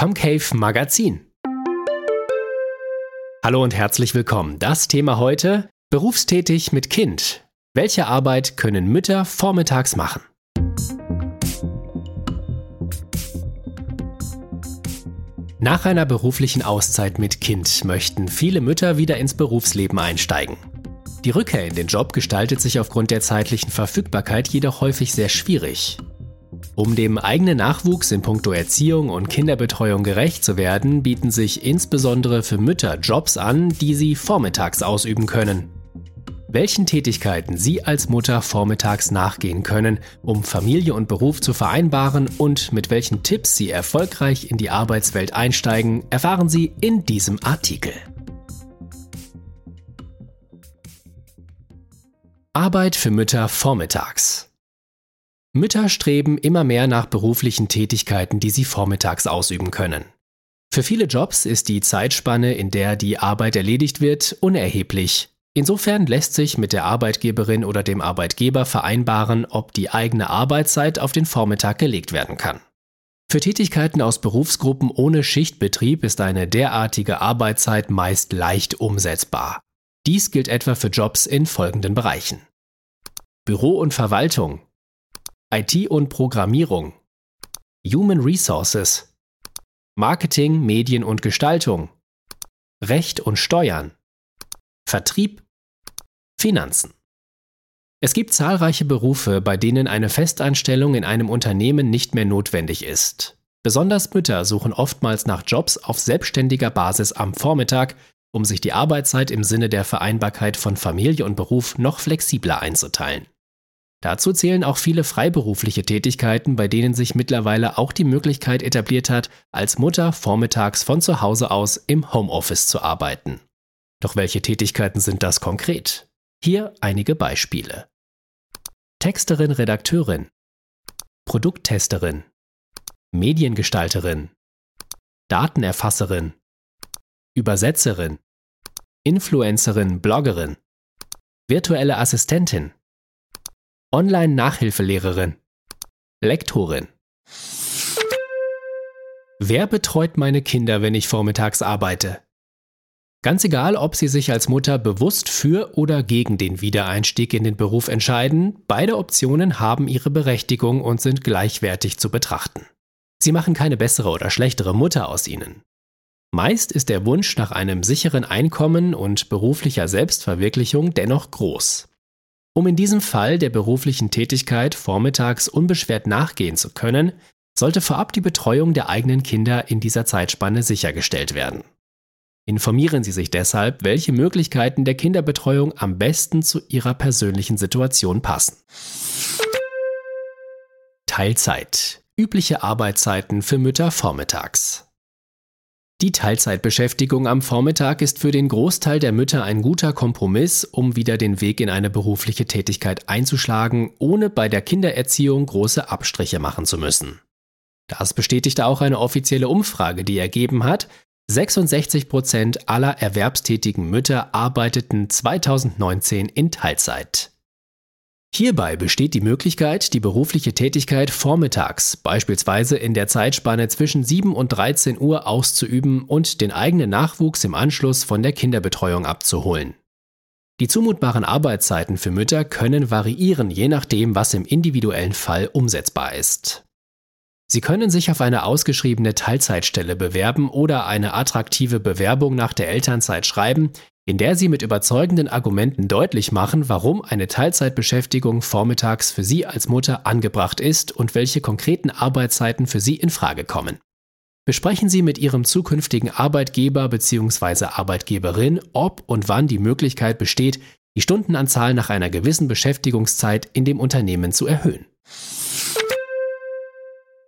Comcave Magazin. Hallo und herzlich willkommen. Das Thema heute: Berufstätig mit Kind. Welche Arbeit können Mütter vormittags machen? Nach einer beruflichen Auszeit mit Kind möchten viele Mütter wieder ins Berufsleben einsteigen. Die Rückkehr in den Job gestaltet sich aufgrund der zeitlichen Verfügbarkeit jedoch häufig sehr schwierig. Um dem eigenen Nachwuchs in puncto Erziehung und Kinderbetreuung gerecht zu werden, bieten sich insbesondere für Mütter Jobs an, die sie vormittags ausüben können. Welchen Tätigkeiten Sie als Mutter vormittags nachgehen können, um Familie und Beruf zu vereinbaren und mit welchen Tipps Sie erfolgreich in die Arbeitswelt einsteigen, erfahren Sie in diesem Artikel. Arbeit für Mütter vormittags. Mütter streben immer mehr nach beruflichen Tätigkeiten, die sie vormittags ausüben können. Für viele Jobs ist die Zeitspanne, in der die Arbeit erledigt wird, unerheblich. Insofern lässt sich mit der Arbeitgeberin oder dem Arbeitgeber vereinbaren, ob die eigene Arbeitszeit auf den Vormittag gelegt werden kann. Für Tätigkeiten aus Berufsgruppen ohne Schichtbetrieb ist eine derartige Arbeitszeit meist leicht umsetzbar. Dies gilt etwa für Jobs in folgenden Bereichen. Büro und Verwaltung, IT und Programmierung, Human Resources, Marketing, Medien und Gestaltung, Recht und Steuern, Vertrieb, Finanzen. Es gibt zahlreiche Berufe, bei denen eine Festeinstellung in einem Unternehmen nicht mehr notwendig ist. Besonders Mütter suchen oftmals nach Jobs auf selbstständiger Basis am Vormittag, um sich die Arbeitszeit im Sinne der Vereinbarkeit von Familie und Beruf noch flexibler einzuteilen. Dazu zählen auch viele freiberufliche Tätigkeiten, bei denen sich mittlerweile auch die Möglichkeit etabliert hat, als Mutter vormittags von zu Hause aus im Homeoffice zu arbeiten. Doch welche Tätigkeiten sind das konkret? Hier einige Beispiele. Texterin, Redakteurin, Produkttesterin, Mediengestalterin, Datenerfasserin, Übersetzerin, Influencerin, Bloggerin, virtuelle Assistentin, Online-Nachhilfelehrerin. Lektorin. Wer betreut meine Kinder, wenn ich vormittags arbeite? Ganz egal, ob Sie sich als Mutter bewusst für oder gegen den Wiedereinstieg in den Beruf entscheiden, beide Optionen haben ihre Berechtigung und sind gleichwertig zu betrachten. Sie machen keine bessere oder schlechtere Mutter aus ihnen. Meist ist der Wunsch nach einem sicheren Einkommen und beruflicher Selbstverwirklichung dennoch groß. Um in diesem Fall der beruflichen Tätigkeit vormittags unbeschwert nachgehen zu können, sollte vorab die Betreuung der eigenen Kinder in dieser Zeitspanne sichergestellt werden. Informieren Sie sich deshalb, welche Möglichkeiten der Kinderbetreuung am besten zu Ihrer persönlichen Situation passen. Teilzeit. Übliche Arbeitszeiten für Mütter vormittags. Die Teilzeitbeschäftigung am Vormittag ist für den Großteil der Mütter ein guter Kompromiss, um wieder den Weg in eine berufliche Tätigkeit einzuschlagen, ohne bei der Kindererziehung große Abstriche machen zu müssen. Das bestätigte auch eine offizielle Umfrage, die ergeben hat, 66 Prozent aller erwerbstätigen Mütter arbeiteten 2019 in Teilzeit. Hierbei besteht die Möglichkeit, die berufliche Tätigkeit vormittags, beispielsweise in der Zeitspanne zwischen 7 und 13 Uhr auszuüben und den eigenen Nachwuchs im Anschluss von der Kinderbetreuung abzuholen. Die zumutbaren Arbeitszeiten für Mütter können variieren, je nachdem, was im individuellen Fall umsetzbar ist. Sie können sich auf eine ausgeschriebene Teilzeitstelle bewerben oder eine attraktive Bewerbung nach der Elternzeit schreiben, in der sie mit überzeugenden Argumenten deutlich machen, warum eine Teilzeitbeschäftigung vormittags für sie als Mutter angebracht ist und welche konkreten Arbeitszeiten für sie in Frage kommen. Besprechen Sie mit Ihrem zukünftigen Arbeitgeber bzw. Arbeitgeberin, ob und wann die Möglichkeit besteht, die Stundenanzahl nach einer gewissen Beschäftigungszeit in dem Unternehmen zu erhöhen.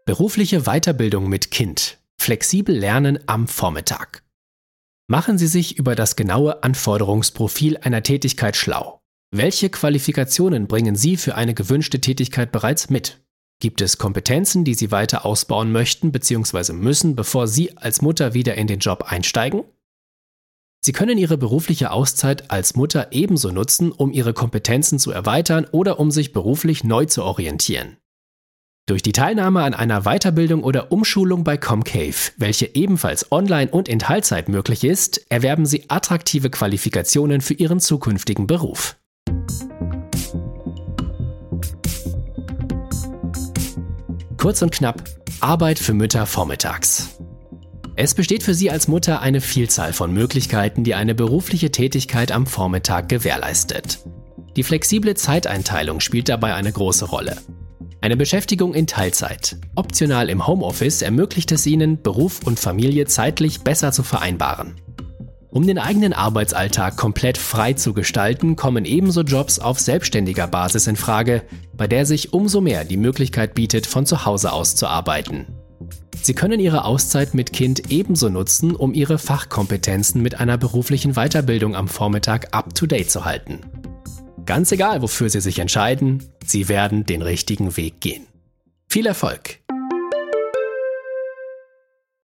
Berufliche Weiterbildung mit Kind. Flexibel lernen am Vormittag. Machen Sie sich über das genaue Anforderungsprofil einer Tätigkeit schlau. Welche Qualifikationen bringen Sie für eine gewünschte Tätigkeit bereits mit? Gibt es Kompetenzen, die Sie weiter ausbauen möchten bzw. müssen, bevor Sie als Mutter wieder in den Job einsteigen? Sie können Ihre berufliche Auszeit als Mutter ebenso nutzen, um Ihre Kompetenzen zu erweitern oder um sich beruflich neu zu orientieren. Durch die Teilnahme an einer Weiterbildung oder Umschulung bei Comcave, welche ebenfalls online und in Teilzeit möglich ist, erwerben Sie attraktive Qualifikationen für Ihren zukünftigen Beruf. Kurz und knapp, Arbeit für Mütter vormittags. Es besteht für Sie als Mutter eine Vielzahl von Möglichkeiten, die eine berufliche Tätigkeit am Vormittag gewährleistet. Die flexible Zeiteinteilung spielt dabei eine große Rolle. Eine Beschäftigung in Teilzeit, optional im Homeoffice, ermöglicht es Ihnen, Beruf und Familie zeitlich besser zu vereinbaren. Um den eigenen Arbeitsalltag komplett frei zu gestalten, kommen ebenso Jobs auf selbstständiger Basis in Frage, bei der sich umso mehr die Möglichkeit bietet, von zu Hause aus zu arbeiten. Sie können Ihre Auszeit mit Kind ebenso nutzen, um Ihre Fachkompetenzen mit einer beruflichen Weiterbildung am Vormittag up-to-date zu halten. Ganz egal, wofür Sie sich entscheiden, Sie werden den richtigen Weg gehen. Viel Erfolg!